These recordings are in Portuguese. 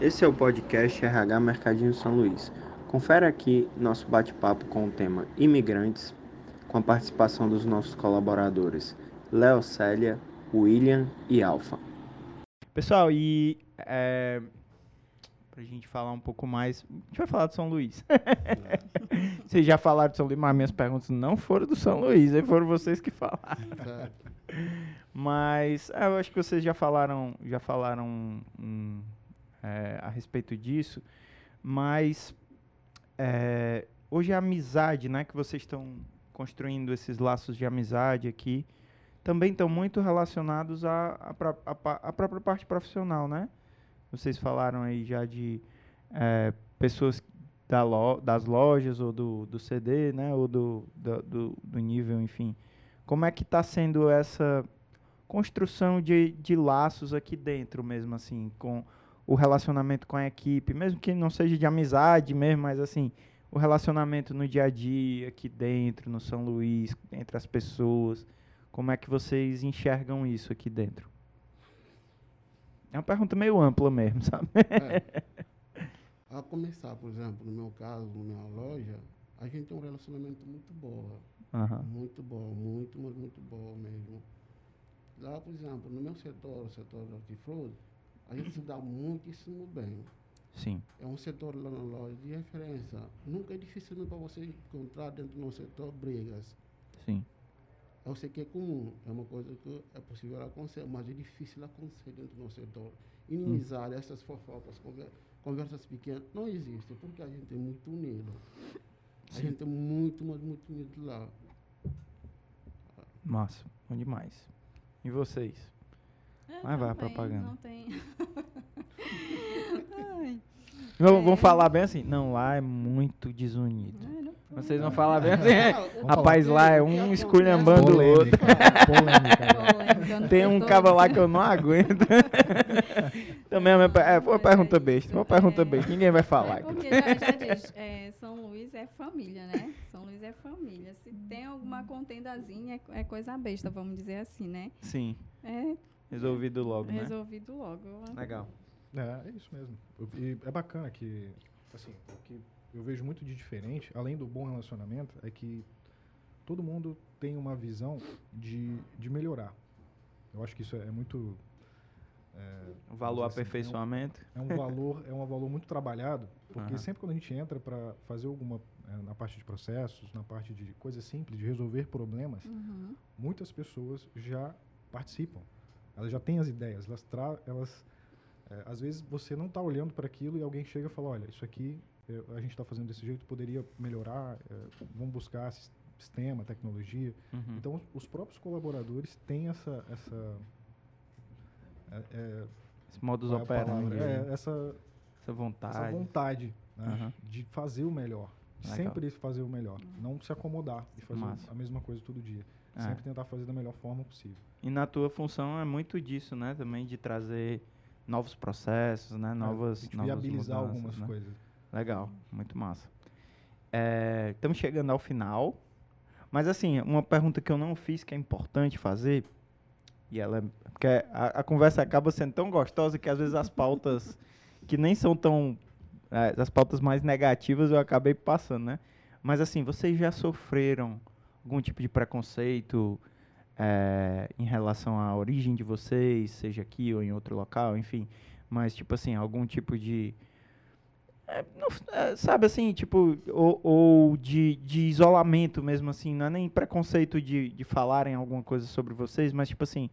Esse é o podcast RH Mercadinho São Luís. Confere aqui nosso bate-papo com o tema Imigrantes, com a participação dos nossos colaboradores Léo Célia, William e Alfa. Pessoal, e é, pra gente falar um pouco mais, a gente vai falar de São Luís. vocês já falaram de São Luís, mas minhas perguntas não foram do São Luís, aí foram vocês que falaram. Mas é, eu acho que vocês já falaram, já falaram hum, é, a respeito disso, mas é, hoje a amizade, né, que vocês estão construindo esses laços de amizade aqui, também estão muito relacionados à, à, própria parte profissional, né? Vocês falaram aí já de é, pessoas da lo, das lojas ou do, do CD, né? Ou do, do, do nível, enfim. Como é que está sendo essa construção de, de laços aqui dentro mesmo, assim, com o relacionamento com a equipe, mesmo que não seja de amizade mesmo, mas assim, o relacionamento no dia a dia aqui dentro, no São Luís, entre as pessoas. Como é que vocês enxergam isso aqui dentro? É uma pergunta meio ampla mesmo, sabe? É. A começar, por exemplo, no meu caso, na minha loja, a gente tem um relacionamento muito bom. Uhum. Muito bom, muito, muito, muito bom mesmo. Lá, por exemplo, no meu setor, o setor de hortifruti, a gente se dá muitíssimo bem. Sim. É um setor lá na loja de referência. Nunca é difícil para você encontrar dentro do setor brigas. Sim. Eu sei que é comum, é uma coisa que é possível acontecer, mas é difícil acontecer dentro do setor. Inimizar hum. essas fofocas, conversas pequenas, não existe, porque a gente é muito unido. A Sim. gente é muito, muito, muito unido lá. Massa, bom demais. E vocês? É, Mas vai a propaganda. Não tem. vamos, vamos falar bem assim. Não, lá é muito desunido. Vocês vão falar bem assim. Rapaz, lá é um esculhambando o outro. Polêmica, Tem um cabo lá que eu não aguento. Também é, foi uma pergunta besta. Uma pergunta besta. Ninguém vai falar. É porque já, já diz, é, São Luís é família, né? São Luís é família. Se tem alguma contendazinha, é, é coisa besta, vamos dizer assim, né? Sim. É. Resolvido logo, né? Resolvido logo. Legal. É, é isso mesmo. E é bacana que, assim, que eu vejo muito de diferente, além do bom relacionamento, é que todo mundo tem uma visão de, de melhorar. Eu acho que isso é, é muito. É, o valor assim, aperfeiçoamento. É um, é um, valor, é um valor muito trabalhado, porque uhum. sempre quando a gente entra para fazer alguma é, na parte de processos, na parte de coisas simples, de resolver problemas, uhum. muitas pessoas já participam. Elas já têm as ideias, elas, elas é, às vezes você não está olhando para aquilo e alguém chega e fala, olha, isso aqui é, a gente está fazendo desse jeito, poderia melhorar, é, vamos buscar sistema, tecnologia. Uhum. Então, os próprios colaboradores têm essa... essa é, é Esse modus operandi. É, essa, essa vontade. Essa vontade né, uhum. de fazer o melhor. Legal. Sempre fazer o melhor. Não se acomodar e fazer Massa. a mesma coisa todo dia. É. Sempre tentar fazer da melhor forma possível. E na tua função é muito disso, né? Também de trazer novos processos, né? Novas, é, novas viabilizar mudanças, algumas né? coisas. Legal, muito massa. É, estamos chegando ao final. Mas assim, uma pergunta que eu não fiz que é importante fazer, e ela é, porque a, a conversa acaba sendo tão gostosa que às vezes as pautas que nem são tão é, as pautas mais negativas eu acabei passando, né? Mas assim, vocês já sofreram algum tipo de preconceito é, em relação à origem de vocês, seja aqui ou em outro local, enfim, mas tipo assim, algum tipo de é, não, é, sabe assim, tipo, ou, ou, de, de isolamento mesmo, assim, não é nem preconceito de, de falarem alguma coisa sobre vocês, mas tipo assim,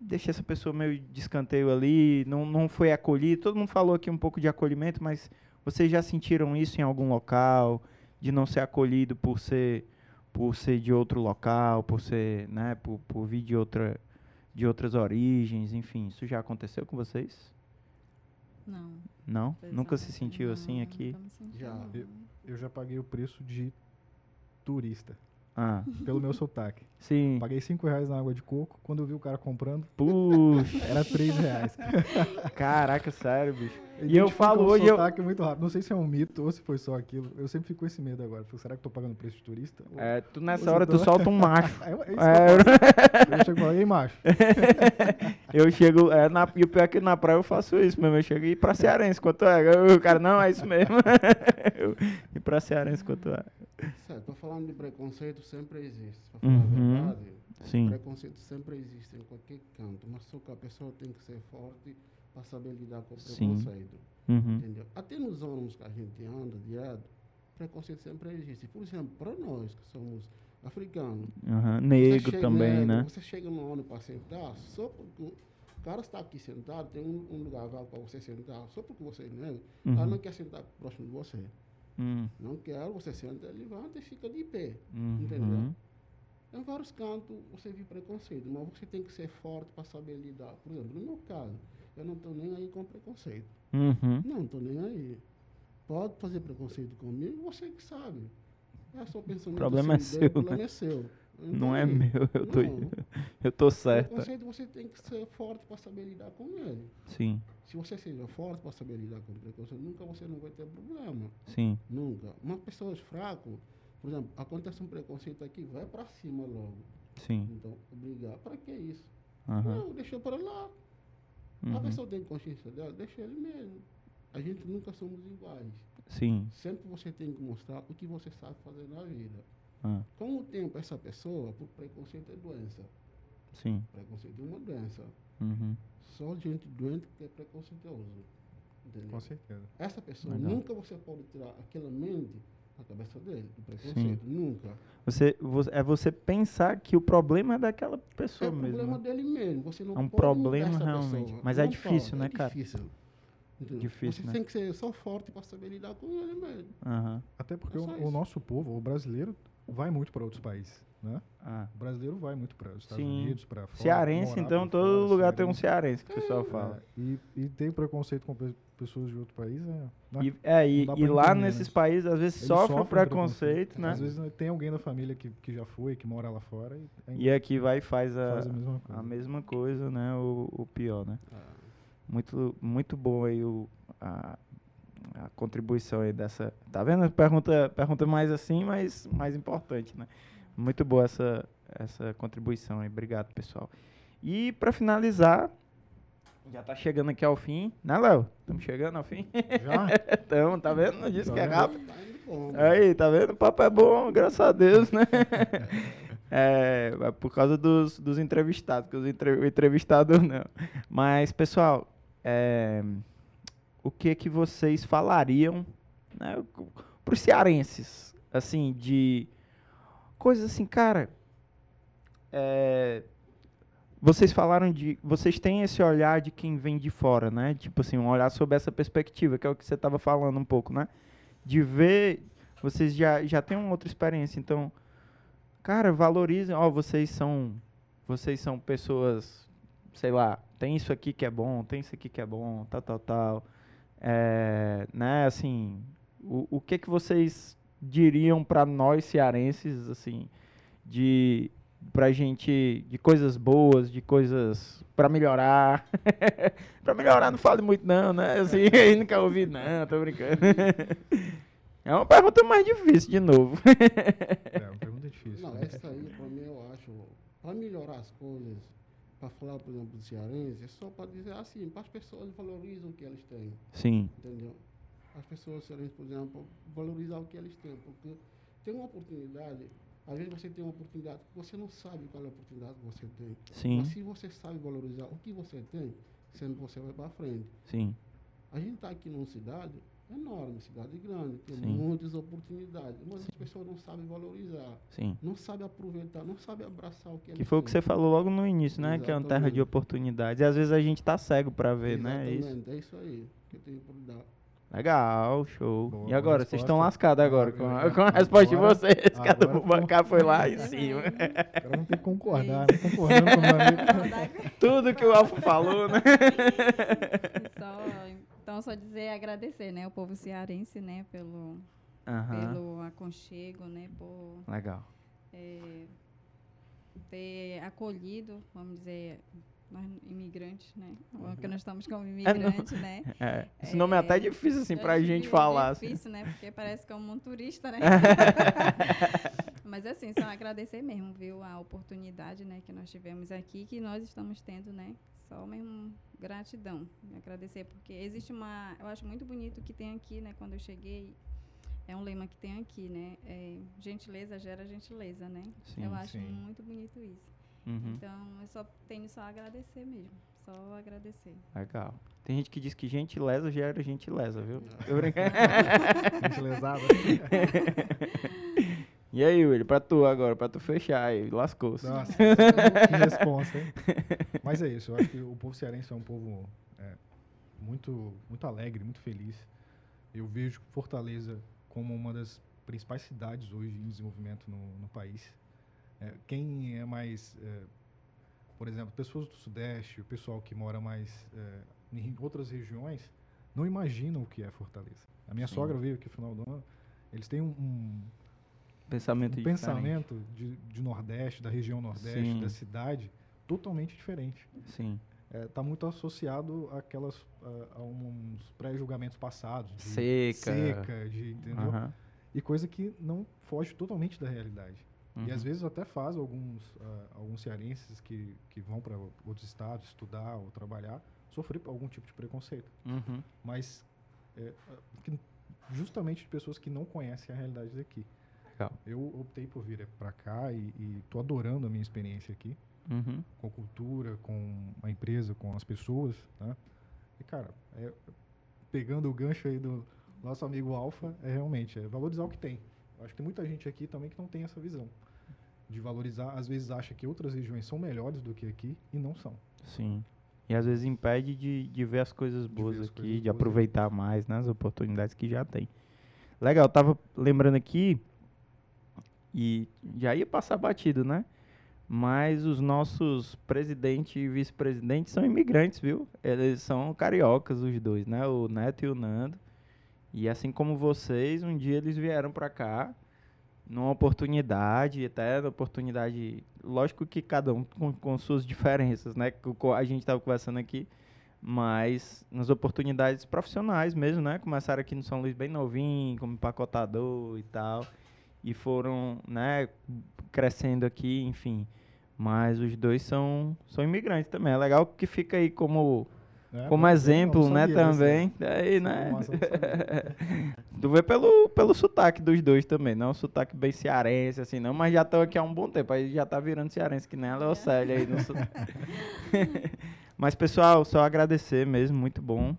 deixa essa pessoa meio de escanteio ali, não, não foi acolhido. Todo mundo falou aqui um pouco de acolhimento, mas vocês já sentiram isso em algum local, de não ser acolhido por ser por ser de outro local, por ser, né, por, por vir de outra de outras origens, enfim, isso já aconteceu com vocês? Não. Não? Nunca se sentiu não, assim aqui? Já. Eu, eu, já paguei o preço de turista. Ah. Pelo meu sotaque. Sim. Paguei 5 reais na água de coco. Quando eu vi o cara comprando, puxa, era 3 reais. Caraca, sério, bicho. E eu falo hoje. Um sotaque eu... muito rápido. Não sei se é um mito ou se foi só aquilo. Eu sempre fico com esse medo agora. Será que tô pagando preço de turista? É, tu nessa hora tu solta um macho. é, é é, eu, eu chego e ei, macho. eu chego. É, na, e o pior é que na praia eu faço isso mesmo. Eu chego e pra Cearense, quanto é? O cara, não, é isso mesmo. e pra Cearense, quanto é? Certo, tô falando de preconceito, sempre existe. Pra falar uhum. a verdade, Sim. preconceito sempre existe em qualquer canto. Mas só que a pessoa tem que ser forte para saber lidar com o preconceito. Uhum. Entendeu? Até nos ônibus que a gente anda direto, preconceito sempre existe. Por exemplo, para nós que somos africanos, uhum. negro também, negro, né? Você chega no ônibus para sentar, só porque o cara está aqui sentado, tem um, um lugar vago para você sentar, só porque você é negro, uhum. o cara não quer sentar próximo de você. Uhum. Não quer, você senta, levanta e fica de pé. Uhum. Entendeu? Em vários cantos você vê preconceito, mas você tem que ser forte para saber lidar. Por exemplo, no meu caso, eu não estou nem aí com preconceito. Uhum. Não estou nem aí. Pode fazer preconceito comigo, você que sabe. É só pensando o problema assim, é seu. O problema né? é seu. Não é meu, eu tô, eu tô certo. Preconceito você tem que ser forte para saber lidar com ele. Sim. Se você seja forte para saber lidar com o preconceito, nunca você não vai ter problema. Sim. Nunca. Uma pessoa fraca, por exemplo, acontece um preconceito aqui, vai para cima logo. Sim. Então, obrigar. Para que isso? Uhum. Não, deixa para lá. Uhum. A pessoa tem consciência dela, deixa ele mesmo. A gente nunca somos iguais. Sim. Sempre você tem que mostrar o que você sabe fazer na vida. Ah. Com o tempo, essa pessoa, por preconceito é doença. Sim. Preconceito é uma doença. Uhum. Só gente doente que é preconceituoso. Entendeu? Com certeza. Essa pessoa, Legal. nunca você pode tirar aquela mente da cabeça dele, do preconceito. Sim. Nunca. Você, você, é você pensar que o problema é daquela pessoa é mesmo. É o problema dele mesmo. Você não é um pode problema realmente. Pessoa. Mas não é difícil, pode, né, é cara? Difícil. Difícil, você né? tem que ser só forte para saber lidar com ele mesmo. Uhum. Até porque é o, o, nosso povo, o brasileiro, vai muito para outros países. Né? Ah. O brasileiro vai muito para os Estados Sim. Unidos, para fora. Cearense, então, todo fora, lugar cearense. tem um cearense que o pessoal fala. É, e, e tem preconceito com pessoas de outro país. É, não, e, é, e, e lá nesses né? países, às vezes, sofre o preconceito, preconceito, né? Às vezes tem alguém da família que, que já foi, que mora lá fora. E, e aqui vai e faz a, faz a, mesma, coisa. a mesma coisa, né? O, o pior, né? Ah. Muito, muito bom aí o, a, a contribuição aí dessa. Tá vendo? Pergunta, pergunta mais assim, mas mais importante, né? Muito boa essa, essa contribuição aí. Obrigado, pessoal. E para finalizar, já tá chegando aqui ao fim, né, Léo? Estamos chegando ao fim? Já? Estamos, tá vendo? Não disse tá que é rápido. Tá bom, aí, tá vendo? O papo é bom, graças a Deus, né? é, é por causa dos, dos entrevistados, que os entre, o entrevistado não. Mas, pessoal, é, o que que vocês falariam né, para os cearenses, assim, de coisas assim, cara. É, vocês falaram de. Vocês têm esse olhar de quem vem de fora, né? Tipo assim, um olhar sobre essa perspectiva, que é o que você estava falando um pouco, né? De ver. Vocês já, já têm uma outra experiência, então. Cara, valorizem. Ó, vocês são. Vocês são pessoas. Sei lá, tem isso aqui que é bom, tem isso aqui que é bom, tal, tal, tal. É, né, assim. O, o que que vocês diriam para nós cearenses, assim, de pra gente de coisas boas, de coisas para melhorar. para melhorar não fale muito não, né? Assim, aí nunca ouvi não, tô brincando. é uma pergunta mais difícil de novo. é, uma pergunta difícil. Não, essa aí para mim eu acho, para melhorar as coisas, para falar, por exemplo, do cearense, é só para dizer assim, para as pessoas valorizam o que eles têm. Sim. Entendeu? as pessoas serem, por exemplo, valorizar o que eles têm, porque tem uma oportunidade, às vezes você tem uma oportunidade que você não sabe qual é a oportunidade que você tem. Sim. Mas se você sabe valorizar o que você tem, sempre você vai para frente. Sim. A gente está aqui numa cidade enorme, cidade grande, tem Sim. muitas oportunidades, mas Sim. as pessoas não sabem valorizar, Sim. não sabem aproveitar, não sabem abraçar o que Que foi o que você falou logo no início, né? Exatamente. Que é uma terra de oportunidades. E às vezes a gente tá cego para ver, Exatamente. né? Isso. É isso aí que eu tenho por dar. Legal, show. Boa, e agora? Vocês estão lascados agora com a, Agora- com a resposta de agora- vocês. Cada agora Bubacar foi lá em cima. O cara não tem que concordar, né? Concordando com o meu amigo. Tudo que o Alfa falou, né? Só, então, só dizer agradecer, né, o povo cearense, né, pelo, Aham, pelo aconchego, né, por Legal. é, ter acolhido, vamos dizer, nós imigrantes, né? Porque nós estamos como imigrantes, é, né? É. Esse nome é até difícil, assim, pra gente falar. É difícil, assim. né? Porque parece como um turista, né? Mas, assim, só agradecer mesmo, viu? A oportunidade, né? Que nós tivemos aqui, que nós estamos tendo, né? Só mesmo gratidão. Agradecer, porque existe uma... Eu acho muito bonito que tem aqui, né? Quando eu cheguei, é um lema que tem aqui, né? É, gentileza gera gentileza, né? Sim, eu acho sim. muito bonito isso. Uhum. Então, eu só tenho só a agradecer mesmo. Só agradecer. Legal. Tem gente que diz que gentileza gera gentileza, viu? Eu Gentilezada. e aí, Willi, pra tu agora, pra tu fechar aí, lascou-se. Nossa, que resposta, hein? Mas é isso, eu acho que o povo cearense é um povo é, muito, muito alegre, muito feliz. Eu vejo Fortaleza como uma das principais cidades hoje em desenvolvimento no, no país. É, quem é mais, é, por exemplo, pessoas do Sudeste, o pessoal que mora mais é, em outras regiões, não imaginam o que é Fortaleza. A minha Sim. sogra veio aqui no final do ano, eles têm um, um pensamento, um pensamento de, de, Nordeste, da região Nordeste, Sim. da cidade, totalmente diferente. Sim. Está é, muito associado àquelas, a, a uns pré-julgamentos passados. De seca. Seca, de, entendeu? E coisa que não foge totalmente da realidade. Uhum. E às uhum. vezes até faz alguns, uh, alguns cearenses que, que vão para outros estados estudar ou trabalhar sofrer algum tipo de preconceito. Uhum. Mas é, justamente de pessoas que não conhecem a realidade daqui. Legal. Eu optei por vir para cá e estou adorando a minha experiência aqui. Uhum. Com a cultura, com a empresa, com as pessoas. Tá? E, cara, é, pegando o gancho aí do nosso amigo Alfa, é realmente é valorizar o que tem. Acho que tem muita gente aqui também que não tem essa visão de valorizar. Às vezes acha que outras regiões são melhores do que aqui e não são. Sim. E às vezes impede de, de ver as coisas boas as aqui, coisas de boas aproveitar aqui. mais né, as oportunidades que já tem. Legal, eu tava lembrando aqui e já ia passar batido, né? Mas os nossos presidente e vice-presidente são imigrantes, viu? Eles são cariocas, os dois, né? O Neto e o Nando. E assim como vocês, um dia eles vieram para cá numa oportunidade, até na oportunidade, lógico que cada um com, com suas diferenças, né? A gente estava conversando aqui, mas nas oportunidades profissionais mesmo, né? Começaram aqui no São Luís bem novinho, como empacotador e tal, e foram, né, crescendo aqui, enfim. Mas os dois são, são imigrantes também. É legal que fica aí como é, Como exemplo, né, também. Aí, né? tu vê pelo, pelo sotaque dos dois também, não é um sotaque bem cearense, assim, não, mas já estão aqui há um bom tempo, aí já tá virando cearense, que nem a Leocélia aí no Mas, pessoal, só agradecer mesmo, muito bom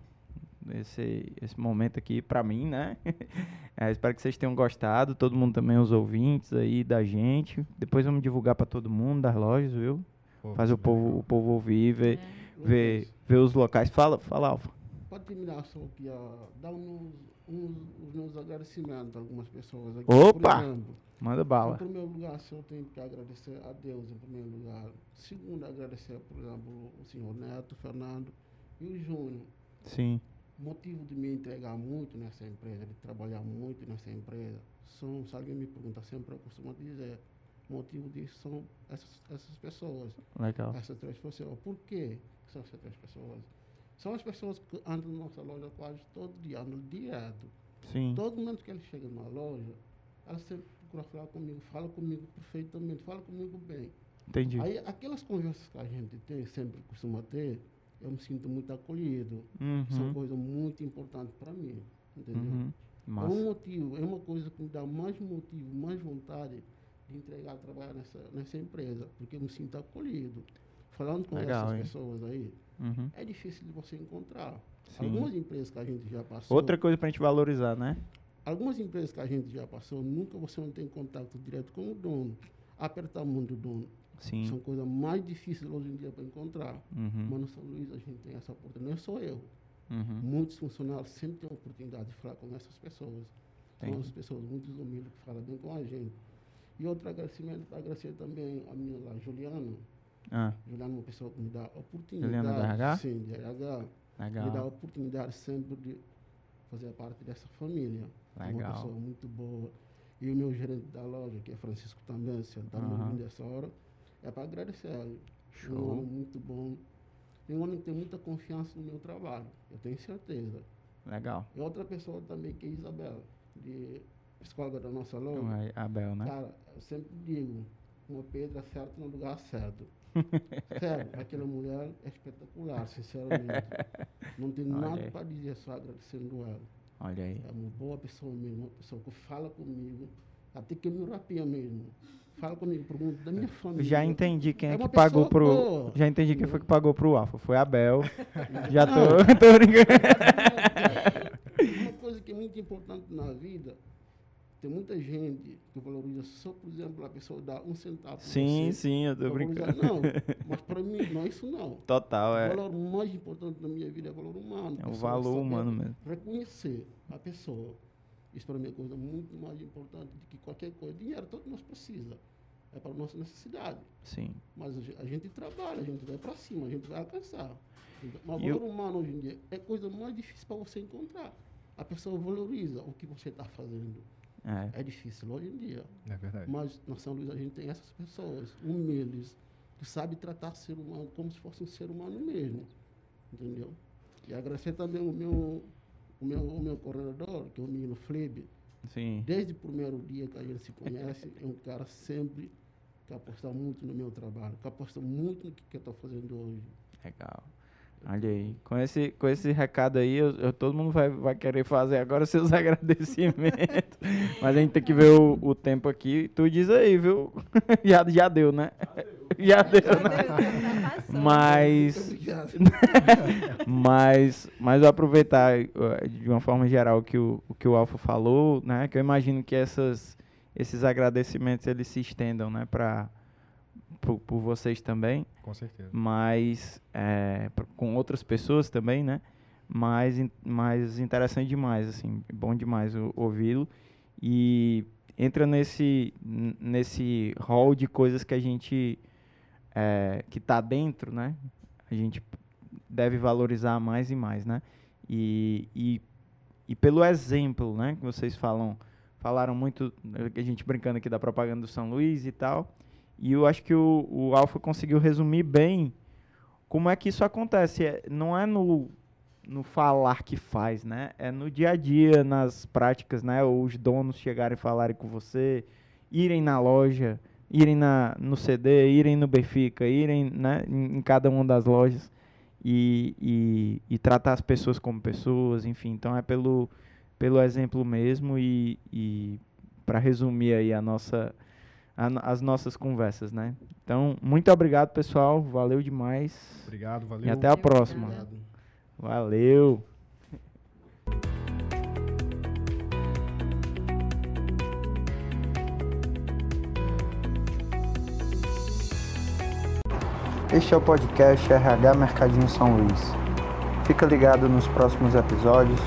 esse, esse momento aqui para mim, né? É, espero que vocês tenham gostado, todo mundo também, os ouvintes aí da gente. Depois vamos divulgar para todo mundo das lojas, viu? Pô, Fazer o povo, o povo ouvir, ver. É ver, ver os locais. Fala, fala, Alfa. Pode terminar só aqui, ó, dar uns, uns, os meus agradecimentos a algumas pessoas aqui. Opa! Exemplo, Manda bala. Em primeiro lugar, eu tenho que agradecer a Deus, em primeiro lugar. Segundo, agradecer, por exemplo, o senhor Neto, Fernando e o Júnior. Sim. Motivo de me entregar muito nessa empresa, de trabalhar muito nessa empresa, são, se alguém me pergunta, sempre eu costumo dizer, motivo disso são essas, essas pessoas. Legal. Essas três pessoas. Por quê? são essas três pessoas. São as pessoas que andam na nossa loja quase todo dia, andam direto. Sim. Todo momento que eles chegam na loja, elas sempre procuram falar comigo, fala comigo perfeitamente, fala comigo bem. Entendi. Aí, aquelas conversas que a gente tem, sempre costuma ter, eu me sinto muito acolhido. Uhum. São coisas muito importantes para mim. Entendeu? Uhum. É um motivo, é uma coisa que me dá mais motivo, mais vontade de entregar, trabalhar nessa, nessa empresa, porque eu me sinto acolhido falando com Legal, essas hein? pessoas aí, uhum. é difícil de você encontrar. Sim. Algumas empresas que a gente já passou. Outra coisa para a gente valorizar, né? Algumas empresas que a gente já passou, nunca você não tem contato direto com o dono. Apertar a mão do dono. Sim. São coisas mais difíceis hoje em dia para encontrar. Uhum. Mas no São Luís a gente tem essa oportunidade. Não é só eu. Uhum. Muitos funcionários sempre têm a oportunidade de falar com essas pessoas. São as pessoas muito humildes que falam bem com a gente. E outro agradecimento, agradecer também a minha lá, Juliana, ah. Juliano é uma pessoa que me dá oportunidade. Juliano da RH? Sim, de RH. Legal. Me dá oportunidade sempre de fazer parte dessa família. Legal. É uma pessoa muito boa. e o meu gerente da loja, que é Francisco também, se está me ouvindo essa hora, é para agradecer a ele. Show. Um homem muito bom. E um homem que tem muita confiança no meu trabalho, eu tenho certeza. Legal. E outra pessoa também que é Isabel, de psicóloga da nossa loja. É Abel, né? Cara, eu sempre digo, uma pedra certa no lugar certo. Sério, aquela mulher é espetacular, sinceramente. Não tem Olha nada para dizer só agradecendo ela. Olha aí. É uma boa pessoa mesmo, uma pessoa que fala comigo, até que me rapia mesmo. Fala comigo, pergunta da minha família. Já entendi quem é, é que pagou pro. Boa. Já entendi quem foi que pagou pro Alfa. Foi Abel. Já tô, tô brincando. Uma coisa que é muito importante na vida tem muita gente que valoriza só, por exemplo, a pessoa dá um centavo. Sim, você, sim, eu tô brincando. Não, mas para mim não é isso não. Total, é. O valor mais importante da minha vida é o valor humano. É o valor humano mesmo. Reconhecer a pessoa. Isso para mim é coisa muito mais importante do que qualquer coisa. Dinheiro todo nós precisa. É para a nossa necessidade. Sim. Mas a gente trabalha, a gente vai para cima, a gente vai alcançar. Mas o valor eu... humano hoje em dia é a coisa mais difícil para você encontrar. A pessoa valoriza o que você está fazendo. É. é difícil hoje em dia. É verdade. Mas na São Luís a gente tem essas pessoas humildes, que sabem tratar o ser humano como se fosse um ser humano mesmo. Entendeu? E agradecer também o meu, o meu, o meu coordenador, que é o menino Flebe. Sim. Desde o primeiro dia que a gente se conhece, é um cara sempre que aposta muito no meu trabalho, que aposta muito no que, que eu estou fazendo hoje. Legal. Olha aí, com esse, com esse recado aí, eu, eu, todo mundo vai, vai querer fazer agora seus agradecimentos. Mas a gente tem que ver o, o tempo aqui. Tu diz aí, viu? já, já deu, né? Já deu, né? Mas, mas, mas eu aproveitar de uma forma geral que o, o que o Alfa falou, né? Que eu imagino que essas, esses agradecimentos eles se estendam, né? Para por, por vocês também. Com certeza. Mas é, com outras pessoas também, né? Mas, mais interessante demais, assim, bom demais ouvi-lo. E entra nesse, nesse hall de coisas que a gente, é, que está dentro, né? A gente deve valorizar mais e mais, né? E, e, e pelo exemplo, né? Que vocês falam, falaram muito, a gente brincando aqui da propaganda do São Luís e tal, e eu acho que o, o Alfa conseguiu resumir bem como é que isso acontece. É, não é no, no falar que faz, né? É no dia a dia, nas práticas, né? Os donos chegarem e falarem com você, irem na loja, irem na, no CD, irem no Benfica, irem né, em, em cada uma das lojas e, e, e, tratar as pessoas como pessoas, enfim. Então é pelo, pelo exemplo mesmo e, e para resumir aí a nossa a, as nossas conversas, né? Então, muito obrigado, pessoal. Valeu demais. Obrigado, valeu. E até a próxima. Obrigado. Valeu. Este é o podcast RH Mercadinho São Luís. Fica ligado nos próximos episódios,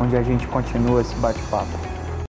onde a gente continua esse bate-papo.